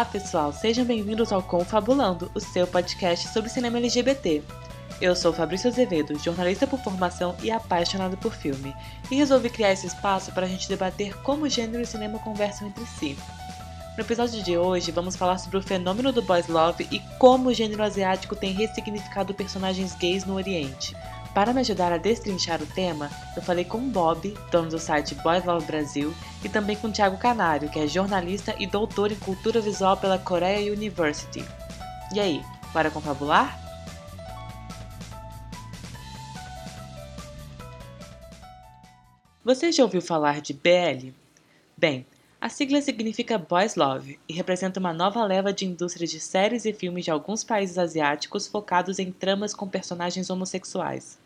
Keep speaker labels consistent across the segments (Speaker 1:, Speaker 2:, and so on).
Speaker 1: Olá, pessoal, sejam bem-vindos ao Confabulando, o seu podcast sobre cinema LGBT. Eu sou Fabrício Azevedo, jornalista por formação e apaixonado por filme, e resolvi criar esse espaço para a gente debater como gênero e cinema conversam entre si. No episódio de hoje, vamos falar sobre o fenômeno do boys love e como o gênero asiático tem ressignificado personagens gays no Oriente. Para me ajudar a destrinchar o tema, eu falei com Bob, dono do site Boys Love Brasil, e também com Thiago Canário, que é jornalista e doutor em cultura visual pela Korea University. E aí, bora confabular? Você já ouviu falar de BL? Bem, a sigla significa Boys Love e representa uma nova leva de indústria de séries e filmes de alguns países asiáticos focados em tramas com personagens homossexuais.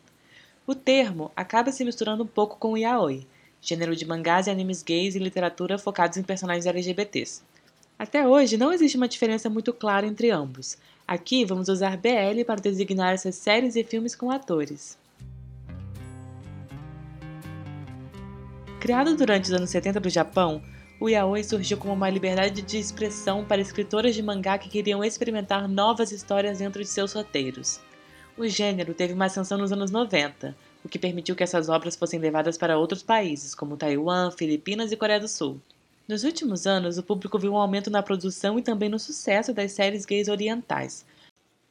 Speaker 1: O termo acaba se misturando um pouco com o yaoi, gênero de mangás e animes gays e literatura focados em personagens LGBTs. Até hoje não existe uma diferença muito clara entre ambos. Aqui vamos usar BL para designar essas séries e filmes com atores. Criado durante os anos 70 no Japão, o yaoi surgiu como uma liberdade de expressão para escritoras de mangá que queriam experimentar novas histórias dentro de seus roteiros. O gênero teve uma ascensão nos anos 90, o que permitiu que essas obras fossem levadas para outros países, como Taiwan, Filipinas e Coreia do Sul. Nos últimos anos, o público viu um aumento na produção e também no sucesso das séries gays orientais.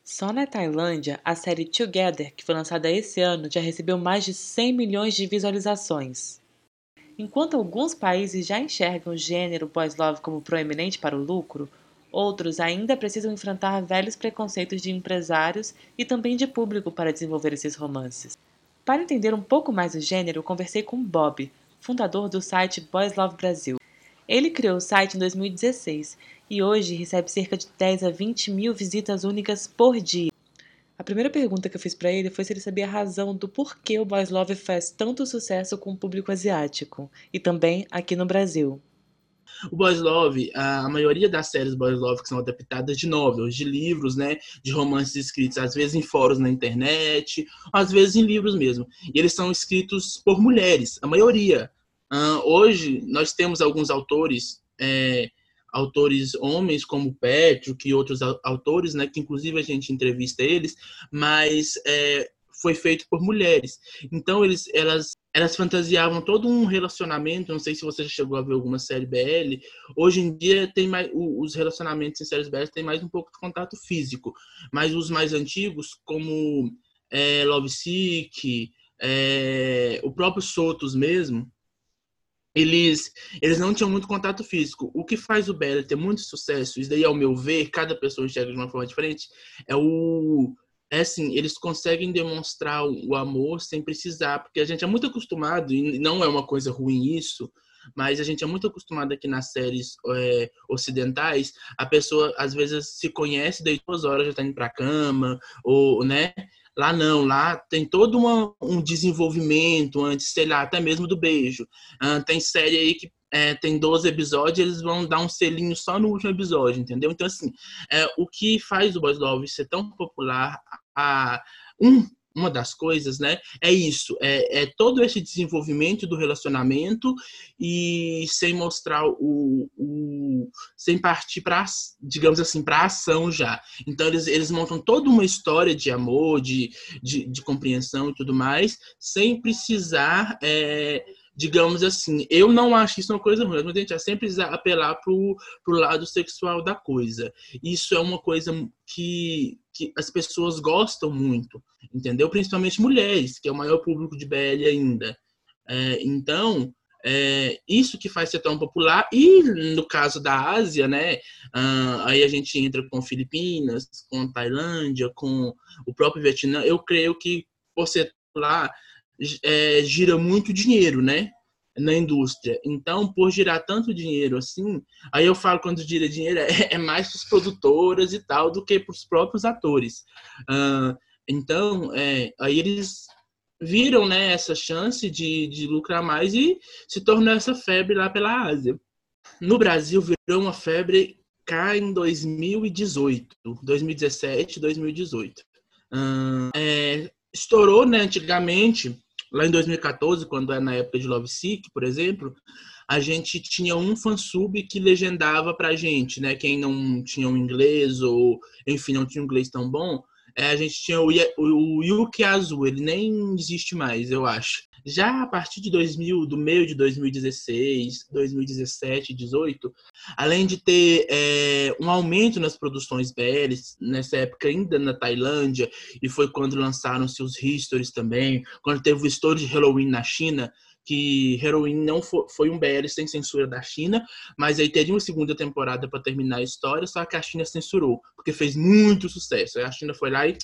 Speaker 1: Só na Tailândia, a série Together, que foi lançada esse ano, já recebeu mais de 100 milhões de visualizações. Enquanto alguns países já enxergam o gênero pós-love como proeminente para o lucro, outros ainda precisam enfrentar velhos preconceitos de empresários e também de público para desenvolver esses romances. Para entender um pouco mais o gênero, conversei com Bob, fundador do site Boys Love Brasil. Ele criou o site em 2016 e hoje recebe cerca de 10 a 20 mil visitas únicas por dia. A primeira pergunta que eu fiz para ele foi se ele sabia a razão do porquê o Boys Love faz tanto sucesso com o público asiático e também aqui no Brasil.
Speaker 2: O Boys Love, a maioria das séries Boys Love que são adaptadas de novels, de livros, né, de romances escritos às vezes em fóruns na internet, às vezes em livros mesmo. E eles são escritos por mulheres, a maioria. Uh, hoje nós temos alguns autores é, autores homens como Patrick e outros autores, né, que inclusive a gente entrevista eles, mas é, foi feito por mulheres. Então eles, elas, elas fantasiavam todo um relacionamento. Não sei se você já chegou a ver alguma série BL. Hoje em dia tem mais os relacionamentos em séries BL têm mais um pouco de contato físico, mas os mais antigos, como é, Love Sick, é, o próprio Sotos mesmo, eles, eles não tinham muito contato físico. O que faz o BL ter muito sucesso, isso daí, ao meu ver, cada pessoa enxerga de uma forma diferente, é o. É assim, eles conseguem demonstrar o amor sem precisar, porque a gente é muito acostumado, e não é uma coisa ruim isso, mas a gente é muito acostumado aqui nas séries é, ocidentais, a pessoa às vezes se conhece, daí duas horas já tá indo pra cama, ou, né? Lá não, lá tem todo uma, um desenvolvimento antes, sei lá, até mesmo do beijo. Uh, tem série aí que é, tem 12 episódios, eles vão dar um selinho só no último episódio, entendeu? Então, assim, é, o que faz o Boys Love ser tão popular, a, um uma das coisas, né, é isso, é, é, todo esse desenvolvimento do relacionamento e sem mostrar o, o sem partir para, digamos assim, para ação já. Então eles, eles montam toda uma história de amor, de, de, de compreensão e tudo mais, sem precisar é, digamos assim, eu não acho isso uma coisa ruim, mas a gente sempre apelar pro, pro lado sexual da coisa. Isso é uma coisa que, que as pessoas gostam muito, entendeu? Principalmente mulheres, que é o maior público de BL ainda. É, então, é, isso que faz ser tão popular. E no caso da Ásia, né? Uh, aí a gente entra com Filipinas, com Tailândia, com o próprio Vietnã. Eu creio que por ser lá é, gira muito dinheiro, né? Na indústria. Então, por girar tanto dinheiro assim, aí eu falo quando gira dinheiro é, é mais para as produtoras e tal do que para os próprios atores. Uh, então, é, aí eles viram né, essa chance de, de lucrar mais e se tornou essa febre lá pela Ásia. No Brasil, virou uma febre cá em 2018, 2017, 2018. Uh, é, estourou, né, antigamente, lá em 2014, quando é na época de Love Sick, por exemplo, a gente tinha um fansub que legendava pra gente, né? Quem não tinha um inglês ou, enfim, não tinha um inglês tão bom, é, a gente tinha o, o Yuki Azul, ele nem existe mais, eu acho. Já a partir de 2000, do meio de 2016, 2017, 18, além de ter é, um aumento nas produções BLs, nessa época ainda na Tailândia, e foi quando lançaram seus histories também, quando teve o story de Halloween na China, que Heroin não foi, foi, um BL sem censura da China, mas aí teria uma segunda temporada para terminar a história, só que a China censurou, porque fez muito sucesso. Aí a China foi lá e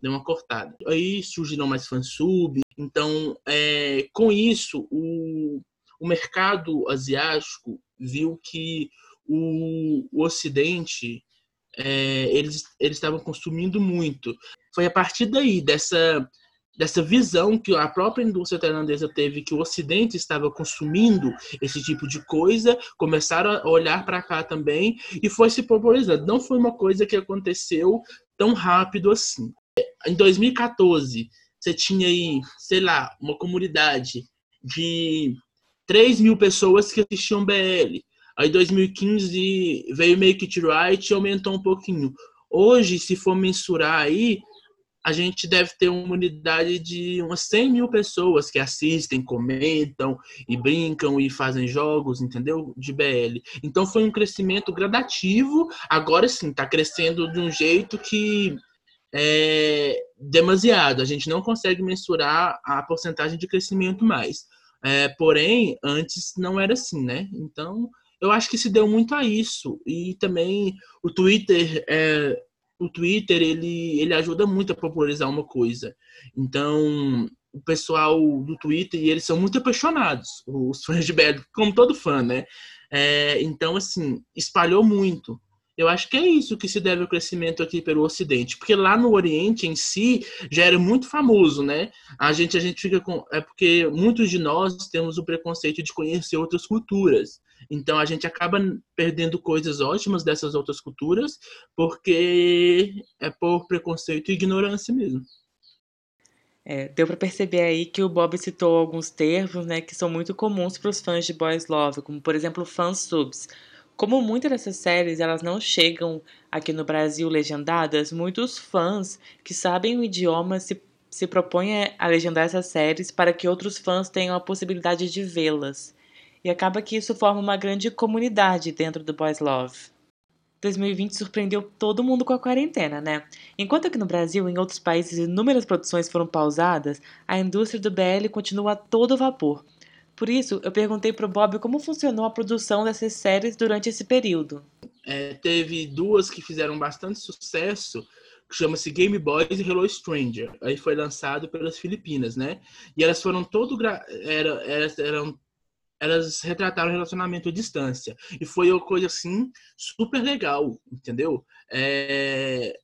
Speaker 2: deu uma cortada. Aí surgiram mais fansub. Então, é, com isso, o, o mercado asiático viu que o, o Ocidente é, eles, eles estavam consumindo muito. Foi a partir daí, dessa dessa visão que a própria indústria tailandesa teve que o Ocidente estava consumindo esse tipo de coisa, começaram a olhar para cá também e foi se popularizando. Não foi uma coisa que aconteceu tão rápido assim. Em 2014, você tinha aí, sei lá, uma comunidade de 3 mil pessoas que assistiam BL. Aí 2015 veio Make It Right e aumentou um pouquinho. Hoje, se for mensurar aí, a gente deve ter uma unidade de umas 100 mil pessoas que assistem, comentam e brincam e fazem jogos, entendeu? De BL. Então foi um crescimento gradativo. Agora sim, está crescendo de um jeito que é demasiado. A gente não consegue mensurar a porcentagem de crescimento mais. É, porém, antes não era assim, né? Então, eu acho que se deu muito a isso. E também o Twitter é, o Twitter ele, ele ajuda muito a popularizar uma coisa. Então, o pessoal do Twitter, eles são muito apaixonados, os fãs de BL, como todo fã, né? É, então, assim, espalhou muito. Eu acho que é isso que se deve ao crescimento aqui pelo Ocidente, porque lá no Oriente em si já era muito famoso, né? A gente a gente fica com é porque muitos de nós temos o preconceito de conhecer outras culturas. Então a gente acaba perdendo coisas ótimas dessas outras culturas porque é por preconceito e ignorância mesmo.
Speaker 1: É, deu para perceber aí que o Bob citou alguns termos né, que são muito comuns para os fãs de Boys Love, como por exemplo fansubs. Como muitas dessas séries elas não chegam aqui no Brasil legendadas, muitos fãs que sabem o idioma se, se propõem a legendar essas séries para que outros fãs tenham a possibilidade de vê-las. E acaba que isso forma uma grande comunidade dentro do Boys Love. 2020 surpreendeu todo mundo com a quarentena, né? Enquanto aqui no Brasil e em outros países inúmeras produções foram pausadas, a indústria do BL continua a todo vapor. Por isso, eu perguntei pro Bob como funcionou a produção dessas séries durante esse período.
Speaker 2: É, teve duas que fizeram bastante sucesso, que chama-se Game Boys e Hello Stranger. Aí foi lançado pelas Filipinas, né? E elas foram todo gra... era, elas eram elas retrataram o relacionamento à distância. E foi uma coisa, assim, super legal, entendeu? É,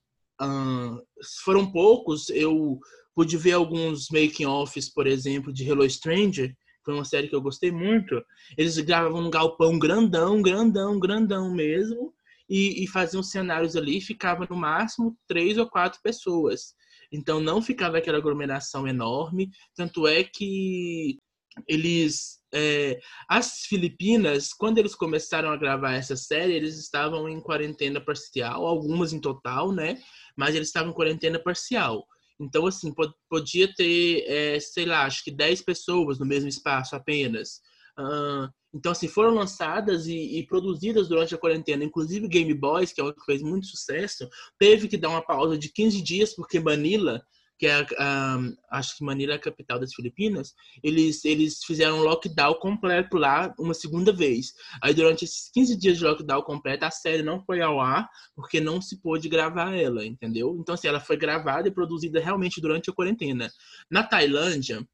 Speaker 2: foram poucos, eu pude ver alguns making-offs, por exemplo, de Hello Stranger, foi uma série que eu gostei muito. Eles gravavam num galpão grandão, grandão, grandão mesmo, e, e faziam cenários ali, ficava no máximo três ou quatro pessoas. Então não ficava aquela aglomeração enorme, tanto é que eles é, as Filipinas, quando eles começaram a gravar essa série, eles estavam em quarentena parcial, algumas em total, né? Mas eles estavam em quarentena parcial. Então, assim, podia ter, é, sei lá, acho que 10 pessoas no mesmo espaço apenas. Uh, então, assim, foram lançadas e, e, produzidas durante a quarentena. Inclusive, Game Boys, que é o que fez muito sucesso, teve que dar uma pausa de 15 dias, porque Manila que é, um, acho que Manila é a capital das Filipinas, eles, eles fizeram um lockdown completo lá uma segunda vez. Aí durante esses 15 dias de lockdown completo, a série não foi ao ar, porque não se pôde gravar ela, entendeu? Então, assim, ela foi gravada e produzida realmente durante a quarentena. Na Tailândia,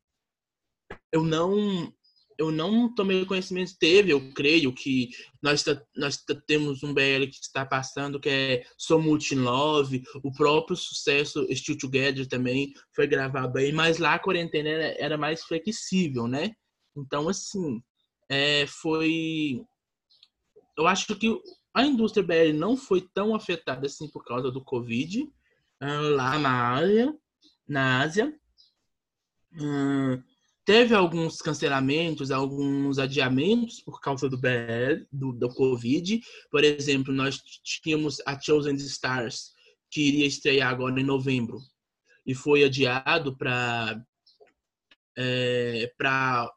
Speaker 2: eu não eu não tomei conhecimento, teve, eu creio que nós, nós temos um BL que está passando, que é So Much in Love, o próprio sucesso Still Together também foi gravado aí, mas lá a quarentena era, era mais flexível, né? Então, assim, é, foi... Eu acho que a indústria BL não foi tão afetada assim por causa do Covid, lá na Ásia, na Ásia. Hum, teve alguns cancelamentos, alguns adiamentos por causa do BL, do, do Covid. Por exemplo, nós tínhamos a Chosen Stars, que iria estrear agora em novembro, e foi adiado para é, para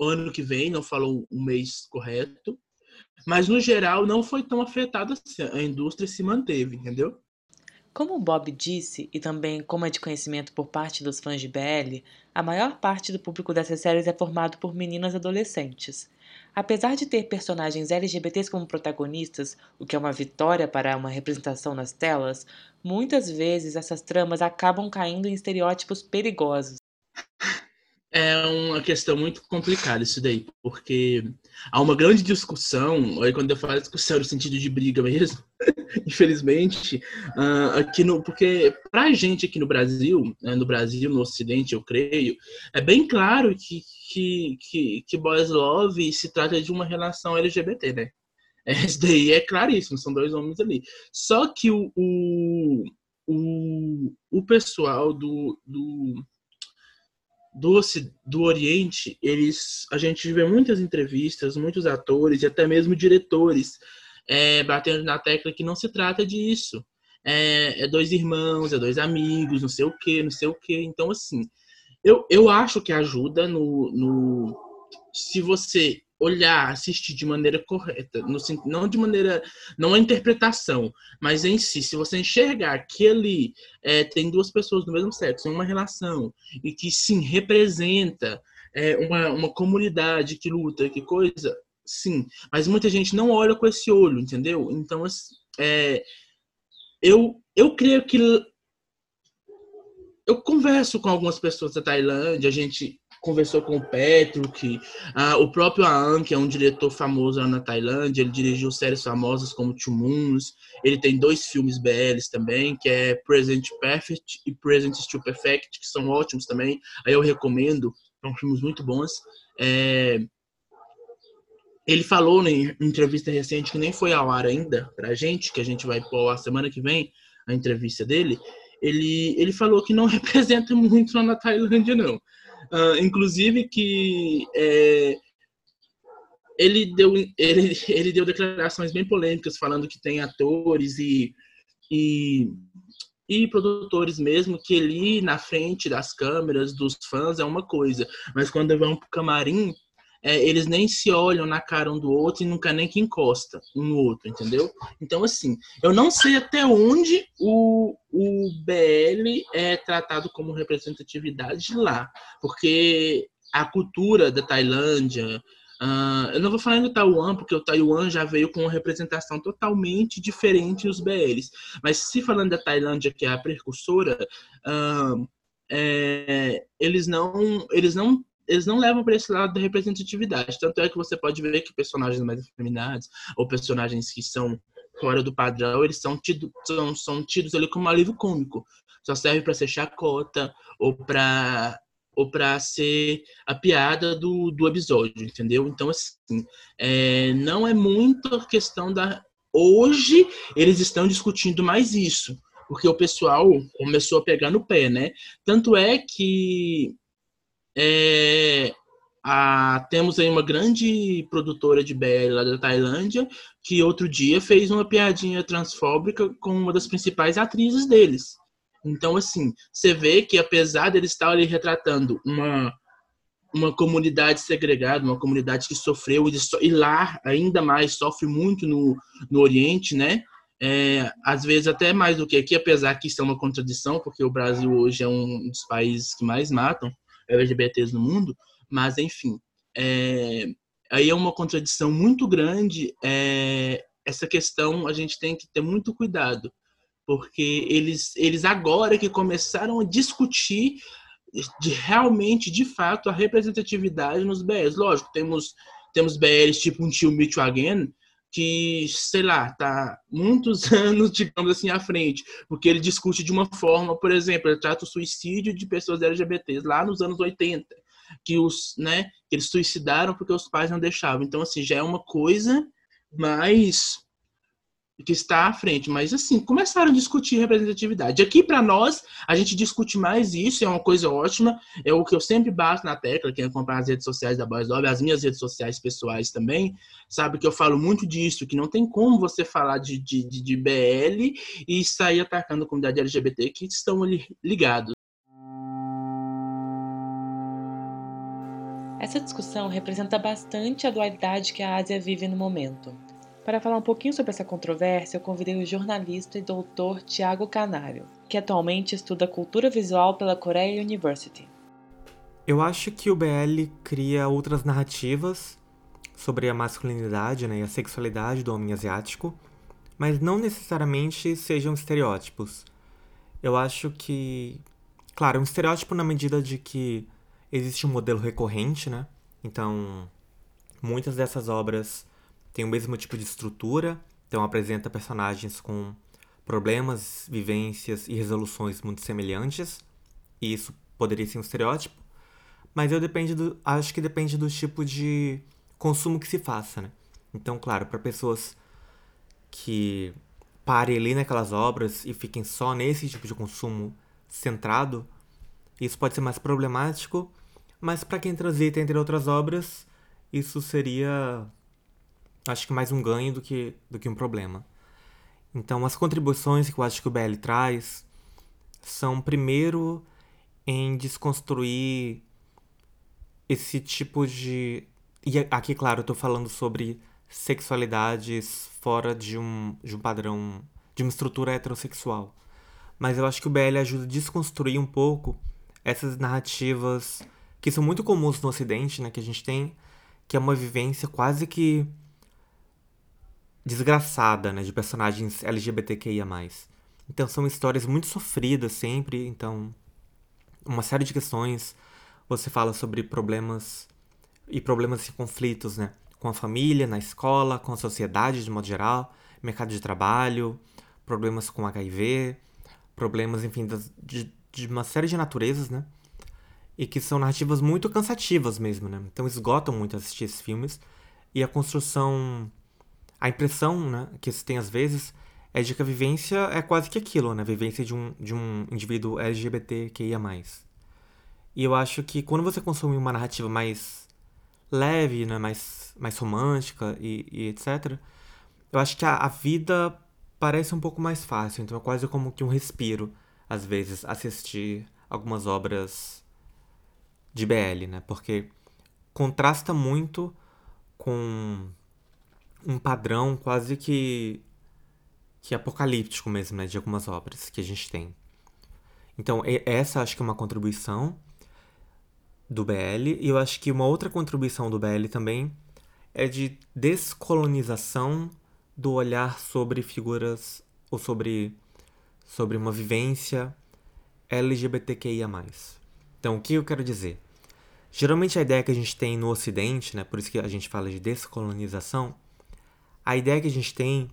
Speaker 2: ano que vem, não falou um mês correto. Mas, no geral, não foi tão afetada assim. A indústria se manteve, entendeu?
Speaker 1: Como o Bob disse, e também como é de conhecimento por parte dos fãs de BL, a maior parte do público dessas séries é formado por meninas adolescentes. Apesar de ter personagens LGBTs como protagonistas, o que é uma vitória para uma representação nas telas, muitas vezes essas tramas acabam caindo em estereótipos perigosos.
Speaker 2: É uma questão muito complicada isso daí, porque há uma grande discussão, aí quando eu falo discussão no sentido de briga mesmo, infelizmente, uh, aqui no, porque pra gente aqui no Brasil, né, no Brasil, no Ocidente, eu creio, é bem claro que, que, que, que Boys Love se trata de uma relação LGBT, né? Isso daí é claríssimo, são dois homens ali. Só que o, o, o, o pessoal do, do do, do Oriente, eles, a gente vê muitas entrevistas, muitos atores e até mesmo diretores é, batendo na tecla que não se trata disso. É, é, dois irmãos, é dois amigos, não sei o que, não sei o que. Então, assim, eu, eu acho que ajuda no, no. Se você olhar, assistir de maneira correta, no, não de maneira, não a interpretação, mas em si, se você enxergar que ali é, tem duas pessoas do mesmo sexo em uma relação e que sim representa é, uma, uma comunidade que luta, que coisa, sim, mas muita gente não olha com esse olho, entendeu? Então, é, eu, eu creio que eu converso com algumas pessoas da Tailândia, a gente conversou com o Petro, que ah, o próprio Aan, que é um diretor famoso lá na Tailândia, ele dirigiu séries famosas como Two Moons, ele tem dois filmes BLs também, que é Present Perfect e Present Still Perfect, que são ótimos também, aí eu recomendo, são filmes muito bons. É... Ele falou em entrevista recente, que nem foi ao ar ainda pra gente, que a gente vai pôr a semana que vem, a entrevista dele, ele, ele falou que não representa muito lá na Tailândia, não. Uh, inclusive que é, ele, deu, ele, ele deu declarações bem polêmicas falando que tem atores e, e, e produtores mesmo que ali na frente das câmeras, dos fãs, é uma coisa. Mas quando vão pro camarim, é, eles nem se olham na cara um do outro e nunca nem que encosta um no outro, entendeu? Então, assim, eu não sei até onde o, o BL é tratado como representatividade lá, porque a cultura da Tailândia, Uh, eu não vou falar do Taiwan, porque o Taiwan já veio com uma representação totalmente diferente dos BLs. Mas se falando da Tailândia, que é a precursora, uh, é, eles não eles não eles não levam para esse lado da representatividade. Tanto é que você pode ver que personagens mais afeminados ou personagens que são fora do padrão, eles são, tido, são, são tidos ali como um alívio cômico. Só serve para ser chacota ou para ou para ser a piada do, do episódio, entendeu? Então, assim, é, não é muito a questão da. Hoje, eles estão discutindo mais isso, porque o pessoal começou a pegar no pé, né? Tanto é que é, a, temos aí uma grande produtora de BL lá da Tailândia, que outro dia fez uma piadinha transfóbica com uma das principais atrizes deles. Então, assim, você vê que apesar deles estar ali retratando uma, uma comunidade segregada, uma comunidade que sofreu e, e lá ainda mais sofre muito no, no Oriente, né? É, às vezes até mais do que aqui, apesar que isso é uma contradição, porque o Brasil hoje é um dos países que mais matam LGBTs no mundo, mas enfim, é, aí é uma contradição muito grande. É, essa questão a gente tem que ter muito cuidado, porque eles, eles agora que começaram a discutir de realmente, de fato, a representatividade nos BLs. Lógico, temos, temos BLs tipo um tio Meet Again, que, sei lá, tá muitos anos, digamos assim, à frente, porque ele discute de uma forma, por exemplo, ele trata o suicídio de pessoas LGBTs lá nos anos 80, que os, né, eles suicidaram porque os pais não deixavam. Então, assim, já é uma coisa mais que está à frente, mas assim, começaram a discutir representatividade. Aqui, para nós, a gente discute mais isso, é uma coisa ótima, é o que eu sempre bato na tecla, quem acompanha as redes sociais da Boys Love, as minhas redes sociais pessoais também, sabe que eu falo muito disso, que não tem como você falar de, de, de BL e sair atacando a comunidade LGBT que estão ali ligados.
Speaker 1: Essa discussão representa bastante a dualidade que a Ásia vive no momento. Para falar um pouquinho sobre essa controvérsia, eu convidei o jornalista e doutor Tiago Canário, que atualmente estuda cultura visual pela Korea University.
Speaker 3: Eu acho que o BL cria outras narrativas sobre a masculinidade né, e a sexualidade do homem asiático, mas não necessariamente sejam estereótipos. Eu acho que, claro, um estereótipo na medida de que existe um modelo recorrente, né? Então, muitas dessas obras têm o mesmo tipo de estrutura, então apresenta personagens com problemas, vivências e resoluções muito semelhantes, e isso poderia ser um estereótipo, mas eu depende do, acho que depende do tipo de consumo que se faça, né? Então, claro, para pessoas que parem ali naquelas obras e fiquem só nesse tipo de consumo centrado, isso pode ser mais problemático mas para quem transita entre outras obras, isso seria acho que mais um ganho do que, do que um problema. Então, as contribuições que eu acho que o BL traz são, primeiro, em desconstruir esse tipo de. E aqui, claro, eu tô falando sobre sexualidades fora de um, de um padrão, de uma estrutura heterossexual. Mas eu acho que o BL ajuda a desconstruir um pouco essas narrativas que são muito comuns no Ocidente, né? Que a gente tem, que é uma vivência quase que desgraçada, né? De personagens LGBTQIA+. Então são histórias muito sofridas sempre, então uma série de questões. Você fala sobre problemas e problemas e conflitos, né? Com a família, na escola, com a sociedade de modo geral, mercado de trabalho, problemas com HIV, problemas, enfim, de, de uma série de naturezas, né? e que são narrativas muito cansativas mesmo, né? Então esgotam muito assistir esses filmes e a construção, a impressão, né, que se tem às vezes é de que a vivência é quase que aquilo, né? A vivência de um, de um indivíduo LGBTQIA+. E eu acho que quando você consome uma narrativa mais leve, né, mais, mais romântica e, e etc., eu acho que a, a vida parece um pouco mais fácil. Então é quase como que um respiro, às vezes, assistir algumas obras de BL, né? Porque contrasta muito com um padrão quase que que apocalíptico mesmo, né, de algumas obras que a gente tem. Então, essa acho que é uma contribuição do BL, e eu acho que uma outra contribuição do BL também é de descolonização do olhar sobre figuras ou sobre sobre uma vivência LGBTQIA+. Então, o que eu quero dizer? Geralmente a ideia que a gente tem no Ocidente, né, por isso que a gente fala de descolonização, a ideia que a gente tem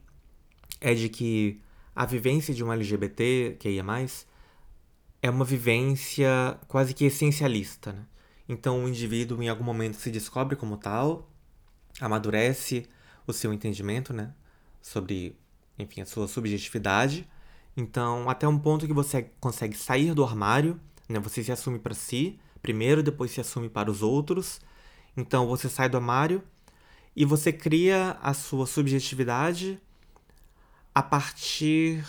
Speaker 3: é de que a vivência de um LGBT, que ia mais, é uma vivência quase que essencialista. Né? Então o indivíduo em algum momento se descobre como tal, amadurece o seu entendimento né, sobre enfim, a sua subjetividade. Então, até um ponto que você consegue sair do armário né? Você se assume para si primeiro, depois se assume para os outros. Então você sai do armário e você cria a sua subjetividade a partir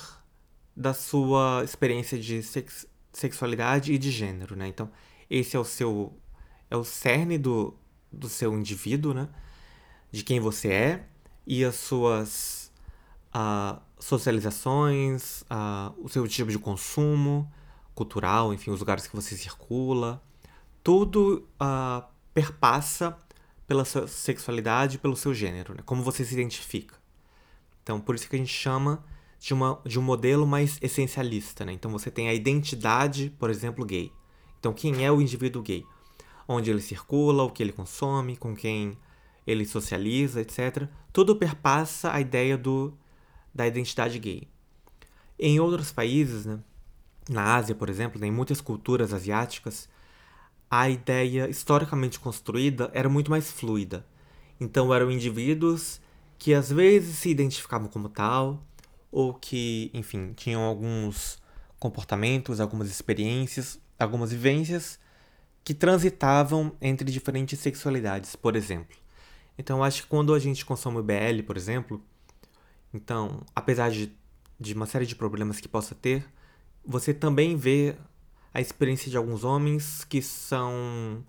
Speaker 3: da sua experiência de sex sexualidade e de gênero, né? Então, esse é o seu é o cerne do, do seu indivíduo, né? De quem você é e as suas uh, socializações, uh, o seu tipo de consumo, cultural, enfim, os lugares que você circula, tudo uh, perpassa pela sua sexualidade, pelo seu gênero, né? como você se identifica. Então, por isso que a gente chama de, uma, de um modelo mais essencialista. Né? Então, você tem a identidade, por exemplo, gay. Então, quem é o indivíduo gay? Onde ele circula, o que ele consome, com quem ele socializa, etc. Tudo perpassa a ideia do, da identidade gay. Em outros países, né, na Ásia, por exemplo, né, em muitas culturas asiáticas, a ideia historicamente construída era muito mais fluida. Então eram indivíduos que às vezes se identificavam como tal, ou que, enfim, tinham alguns comportamentos, algumas experiências, algumas vivências que transitavam entre diferentes sexualidades, por exemplo. Então, acho que quando a gente consome BL, por exemplo, então, apesar de, de uma série de problemas que possa ter, você também vê a experiência de alguns homens que são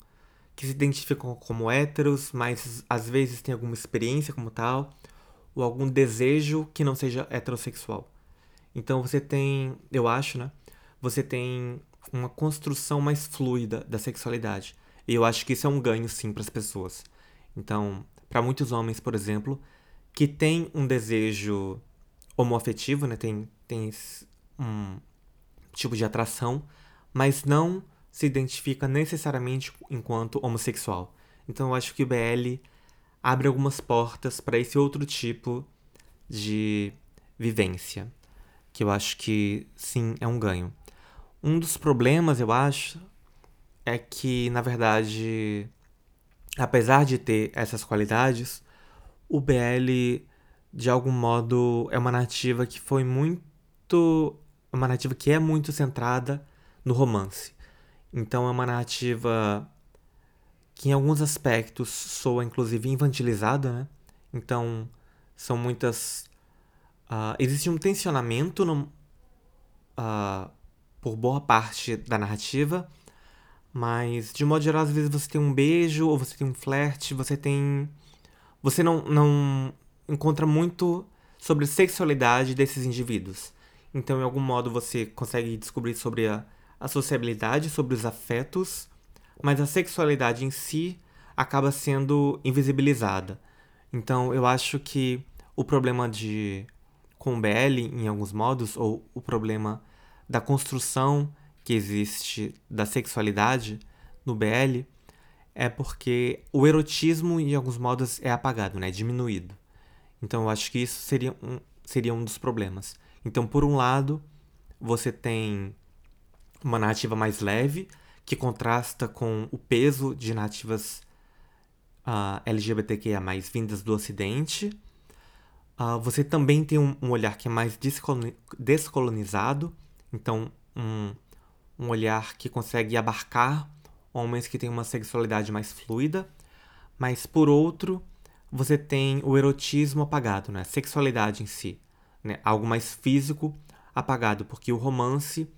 Speaker 3: que se identificam como héteros, mas às vezes tem alguma experiência como tal, ou algum desejo que não seja heterossexual. Então você tem, eu acho, né? Você tem uma construção mais fluida da sexualidade. E eu acho que isso é um ganho sim para as pessoas. Então, para muitos homens, por exemplo, que têm um desejo homoafetivo, né? Tem, tem um tipo de atração, mas não se identifica necessariamente enquanto homossexual. Então eu acho que o BL abre algumas portas para esse outro tipo de vivência, que eu acho que sim é um ganho. Um dos problemas, eu acho, é que, na verdade, apesar de ter essas qualidades, o BL, de algum modo, é uma narrativa que foi muito. uma narrativa que é muito centrada no romance. Então é uma narrativa que em alguns aspectos soa inclusive infantilizada, né? Então são muitas. Uh, existe um tensionamento no, uh, por boa parte da narrativa, mas de modo geral, às vezes você tem um beijo ou você tem um flerte, você tem. Você não, não encontra muito sobre sexualidade desses indivíduos. Então, em algum modo, você consegue descobrir sobre a, a sociabilidade, sobre os afetos, mas a sexualidade em si acaba sendo invisibilizada. Então, eu acho que o problema de com BL, em alguns modos, ou o problema da construção que existe da sexualidade no BL, é porque o erotismo, em alguns modos, é apagado, né? diminuído. Então, eu acho que isso seria um, seria um dos problemas. Então, por um lado, você tem uma narrativa mais leve, que contrasta com o peso de narrativas uh, ah, LGBTQIA, vindas do Ocidente. Uh, você também tem um, um, olhar que é mais descolonizado, então, um, um olhar que consegue abarcar homens que têm uma sexualidade mais fluida, mas por outro, você tem o erotismo apagado, né? a sexualidade em si, né? algo mais físico apagado, porque o romance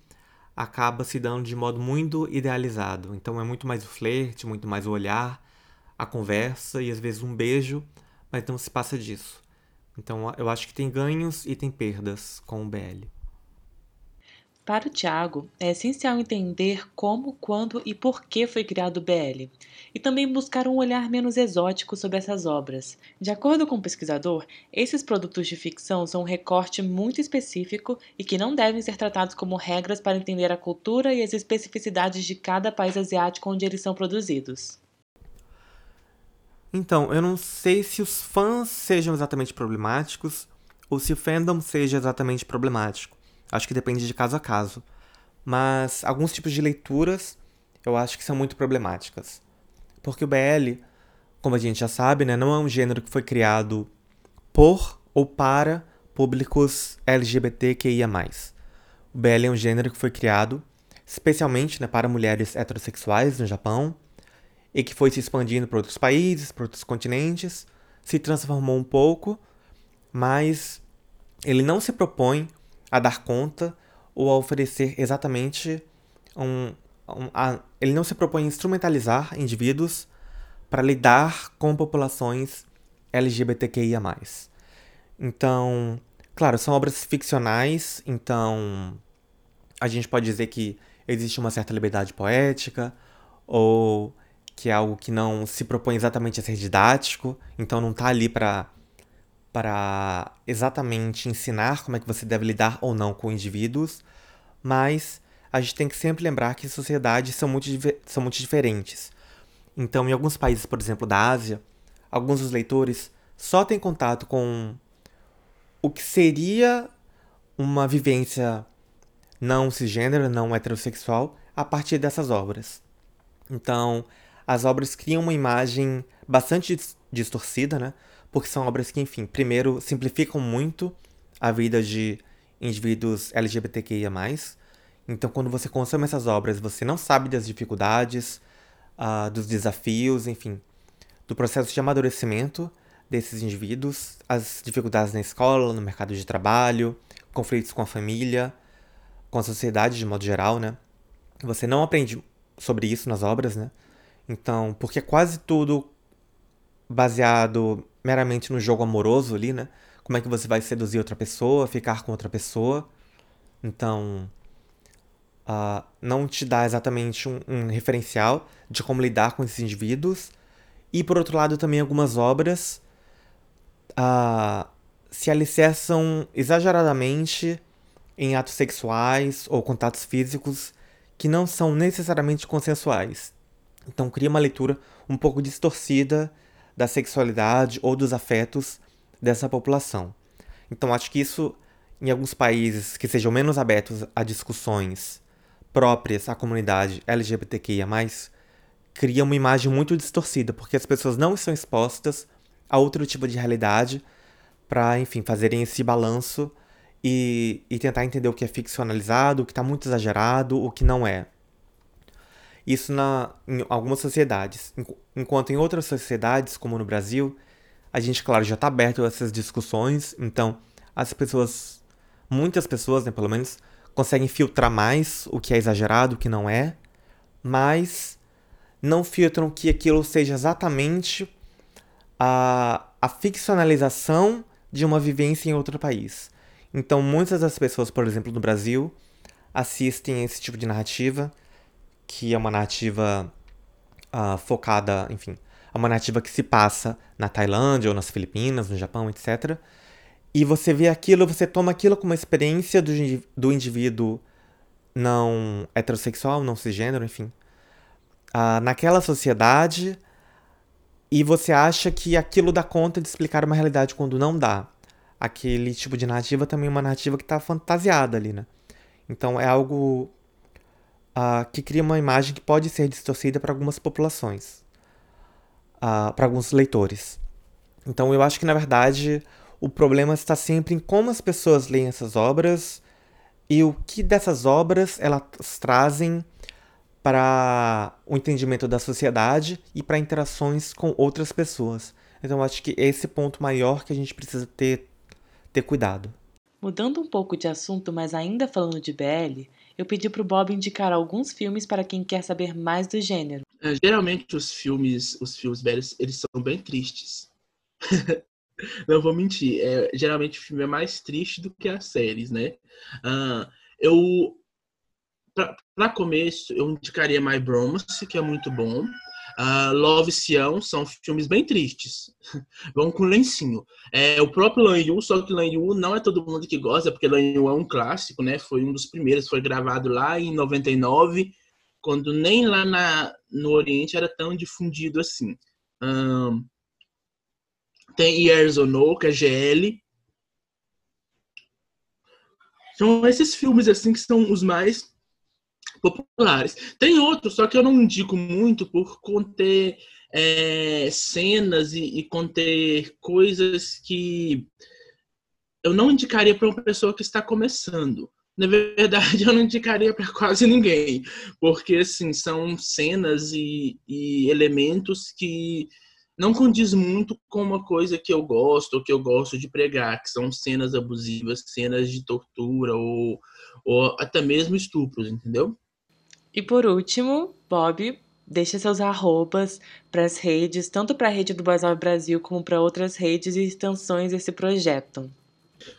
Speaker 3: acaba se dando de modo muito idealizado. Então é muito mais o flerte, muito mais o olhar, a conversa e às vezes um beijo, mas não se passa disso. Então eu acho que tem ganhos e tem perdas com o BL.
Speaker 1: Para o Tiago, é essencial entender como, quando e por que foi criado o BL, e também buscar um olhar menos exótico sobre essas obras. De acordo com o pesquisador, esses produtos de ficção são um recorte muito específico e que não devem ser tratados como regras para entender a cultura e as especificidades de cada país asiático onde eles são produzidos.
Speaker 3: Então, eu não sei se os fãs sejam exatamente problemáticos ou se o fandom seja exatamente problemático. Acho que depende de caso a caso. Mas alguns tipos de leituras eu acho que são muito problemáticas. Porque o BL, como a gente já sabe, né, não é um gênero que foi criado por ou para públicos LGBTQIA. O BL é um gênero que foi criado especialmente né, para mulheres heterossexuais no Japão e que foi se expandindo para outros países, para outros continentes, se transformou um pouco, mas ele não se propõe a dar conta ou a oferecer exatamente um. um a, ele não se propõe a instrumentalizar indivíduos para lidar com populações LGBTQIA. Então, claro, são obras ficcionais, então a gente pode dizer que existe uma certa liberdade poética, ou que é algo que não se propõe exatamente a ser didático, então não está ali para para exatamente ensinar como é que você deve lidar ou não com indivíduos, mas a gente tem que sempre lembrar que sociedades são muito, são muito diferentes. Então, em alguns países, por exemplo, da Ásia, alguns dos leitores só têm contato com o que seria uma vivência não cisgênero, não heterossexual, a partir dessas obras. Então, as obras criam uma imagem bastante distorcida, né? Porque são obras que, enfim, primeiro simplificam muito a vida de indivíduos LGBTQIA+. Então, quando você consome essas obras, você não sabe das dificuldades, uh, dos desafios, enfim, do processo de amadurecimento desses indivíduos, as dificuldades na escola, no mercado de trabalho, conflitos com a família, com a sociedade de modo geral, né? Você não aprende sobre isso nas obras, né? Então, porque quase tudo baseado meramente no jogo amoroso ali, né? Como é que você vai seduzir outra pessoa, ficar com outra pessoa. Então, uh, não te dá exatamente um, um, referencial de como lidar com esses indivíduos. E, por outro lado, também algumas obras uh, se alicerçam exageradamente em atos sexuais ou contatos físicos que não são necessariamente consensuais. Então, cria uma leitura um pouco distorcida da sexualidade ou dos afetos dessa população. Então, acho que isso, em alguns países que sejam menos abertos a discussões próprias à comunidade LGBTQIA, cria uma imagem muito distorcida, porque as pessoas não estão expostas a outro tipo de realidade para, enfim, fazerem esse balanço e, e tentar entender o que é ficcionalizado, o que está muito exagerado, o que não é. Isso na, em algumas sociedades. Enquanto em outras sociedades, como no Brasil, a gente, claro, já está aberto a essas discussões, então as pessoas, muitas pessoas, né, pelo menos, conseguem filtrar mais o que é exagerado, o que não é, mas não filtram que aquilo seja exatamente a, a ficcionalização de uma vivência em outro país. Então, muitas das pessoas, por exemplo, no Brasil, assistem a esse tipo de narrativa, que é uma narrativa uh, focada, enfim, é uma narrativa que se passa na Tailândia ou nas Filipinas, no Japão, etc. E você vê aquilo, você toma aquilo como uma experiência do, do indivíduo não heterossexual, não cisgênero, enfim, uh, naquela sociedade, e você acha que aquilo dá conta de explicar uma realidade quando não dá. Aquele tipo de narrativa também é uma narrativa que está fantasiada ali, né? Então é algo uh, que cria uma imagem que pode ser distorcida para algumas populações uh, para alguns leitores. Então eu acho que na verdade o problema está sempre em como as pessoas leem essas obras e o que dessas obras elas trazem para o entendimento da sociedade e para interações com outras pessoas. Então acho que esse ponto maior que a gente precisa ter, ter cuidado.
Speaker 1: Mudando um pouco de assunto, mas ainda falando de BL, eu pedi para o Bob indicar alguns filmes para quem quer saber mais do gênero.
Speaker 2: É, geralmente os filmes, os filmes velhos, eles são bem tristes. Não vou mentir. É, geralmente o filme é mais triste do que as séries, né? Uh, eu, para começo, eu indicaria My Bromance, que é muito bom. Uh, Love Sião são filmes bem tristes. Vão com lencinho. É, o próprio Lan Yu, só que Lan Yu não é todo mundo que gosta, porque Lan Yu é um clássico, né? Foi um dos primeiros, foi gravado lá em 99, quando nem lá na, no Oriente era tão difundido assim. Tem Years que é GL. São esses filmes assim que são os mais populares. Tem outros, só que eu não indico muito por conter é, cenas e, e conter coisas que eu não indicaria para uma pessoa que está começando. Na verdade, eu não indicaria para quase ninguém, porque assim são cenas e, e elementos que não condiz muito com uma coisa que eu gosto, ou que eu gosto de pregar, que são cenas abusivas, cenas de tortura ou, ou até mesmo estupros, entendeu?
Speaker 1: E por último, Bob, deixa seus arrobas para as redes, tanto para a rede do Boys Brasil como para outras redes e extensões desse projeto.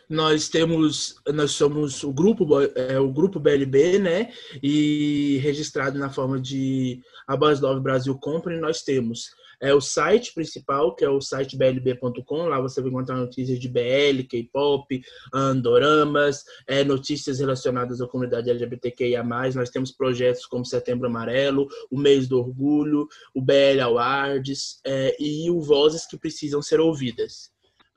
Speaker 2: Nós temos, nós somos o grupo, é, o grupo BLB, né? E registrado na forma de a Boys Love Brasil Company, nós temos é o site principal, que é o site blb.com. Lá você vai encontrar notícias de BL, K-pop, andoramas, é, notícias relacionadas à comunidade LGBTQIA+. Nós temos projetos como Setembro Amarelo, o Mês do Orgulho, o BL Awards é, e o Vozes que Precisam Ser Ouvidas.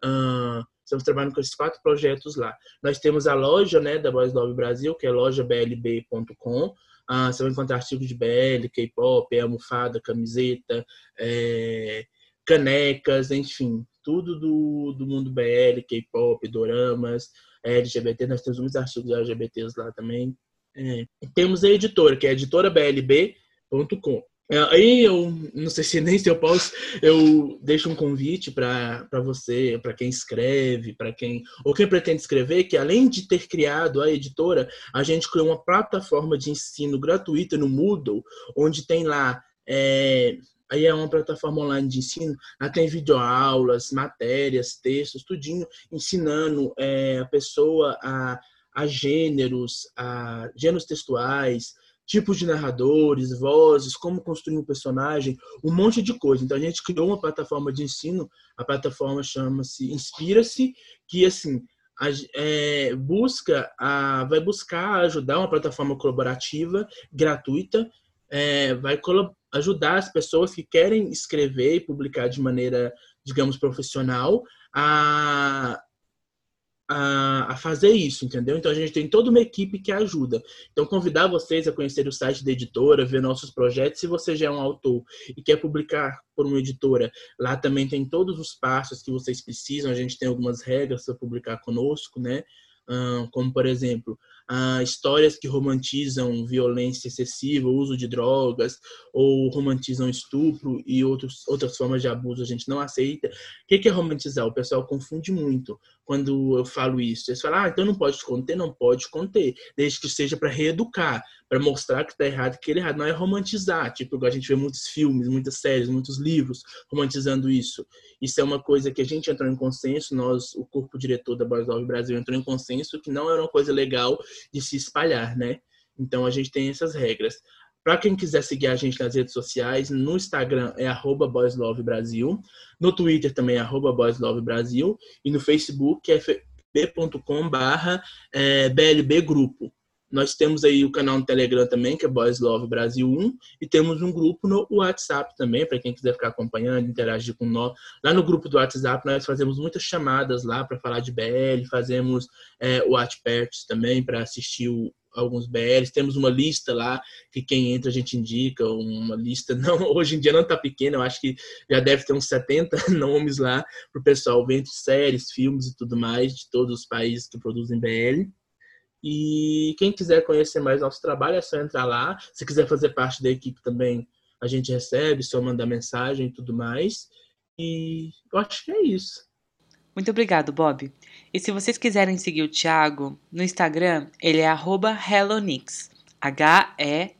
Speaker 2: Uh, estamos trabalhando com esses quatro projetos lá. Nós temos a loja né, da Boys Love Brasil, que é lojablb.com, ah, você vai encontrar artigos de BL, K-pop, almofada, camiseta, é, canecas, enfim, tudo do, do mundo BL, K-pop, doramas, LGBT, nós temos muitos artigos LGBTs lá também. É. Temos a editora, que é editorablb.com. aí eu não sei se nem se eu posso, eu deixo um convite para você, para quem escreve, para quem ou quem pretende escrever, que além de ter criado a editora, a gente criou uma plataforma de ensino gratuita no Moodle, onde tem lá é, aí é uma plataforma online de ensino, lá tem videoaulas, matérias, textos, tudinho ensinando é, a pessoa a, a gêneros, a gêneros textuais, tipos de narradores, vozes, como construir um personagem, um monte de coisa. Então a gente criou uma plataforma de ensino, a plataforma chama-se Inspira-se, que assim a, é, busca, a, vai buscar ajudar uma plataforma colaborativa gratuita, é, vai ajudar as pessoas que querem escrever e publicar de maneira, digamos, profissional a a, a, fazer isso, entendeu? Então a gente tem toda uma equipe que ajuda. Então convidar vocês a conhecer o site da editora, ver nossos projetos. Se você já é um autor e quer publicar por uma editora, lá também tem todos os passos que vocês precisam. A gente tem algumas regras para publicar conosco, né? como por exemplo histórias que romantizam violência excessiva, uso de drogas, ou romantizam estupro e outros, outras formas de abuso, a gente não aceita. O que é romantizar? O pessoal confunde muito quando eu falo isso. Eles falam, ah, então não pode conter? Não pode conter, desde que seja para reeducar, para mostrar que está errado, que ele é errado. Não é romantizar, tipo, a gente vê muitos filmes, muitas séries, muitos livros romantizando isso. Isso é uma coisa que a gente entrou em consenso, nós, o corpo diretor da Boys Love Brasil, entrou em consenso que não era uma coisa legal de se espalhar, né? Então a gente tem essas regras. Para quem quiser seguir a gente nas redes sociais, no Instagram é @boyslovebrasil, no Twitter também é @boyslovebrasil e no Facebook é b.com/blbgrupo. Nós temos aí o canal no Telegram também, que é Boys Love Brasil 1, e temos um grupo no WhatsApp também, para quem quiser ficar acompanhando, interagir com nós. Lá no grupo do WhatsApp nós fazemos muitas chamadas lá para falar de BL, fazemos é, Watch Parties também para assistir o, alguns BLs. Temos uma lista lá que quem entra a gente indica, uma lista não hoje em dia não está pequena, eu acho que já deve ter uns 70 nomes lá para o pessoal ver entre séries, filmes e tudo mais de todos os países que produzem BL. E quem quiser conhecer mais nosso trabalho é só entrar lá. Se quiser fazer parte da equipe também, a gente recebe, só mandar mensagem e tudo mais. E eu acho que é isso.
Speaker 1: Muito obrigado, Bob. E se vocês quiserem seguir o Thiago no Instagram, ele é HelloNix. H-E-L-L-O-N-I-X.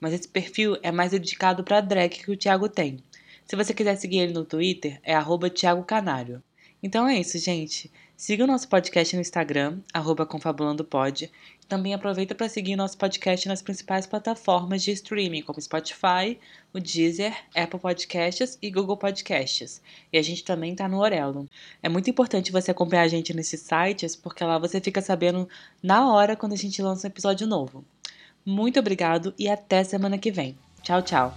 Speaker 1: Mas esse perfil é mais dedicado para drag que o Thiago tem. Se você quiser seguir ele no Twitter, é arroba Thiago Canário. Então é isso, gente. Siga o nosso podcast no Instagram, confabulandopod. Também aproveita para seguir nosso podcast nas principais plataformas de streaming, como Spotify, o Deezer, Apple Podcasts e Google Podcasts. E a gente também está no Orelo. É muito importante você acompanhar a gente nesses sites, porque lá você fica sabendo na hora quando a gente lança um episódio novo. Muito obrigado e até semana que vem. Tchau, tchau!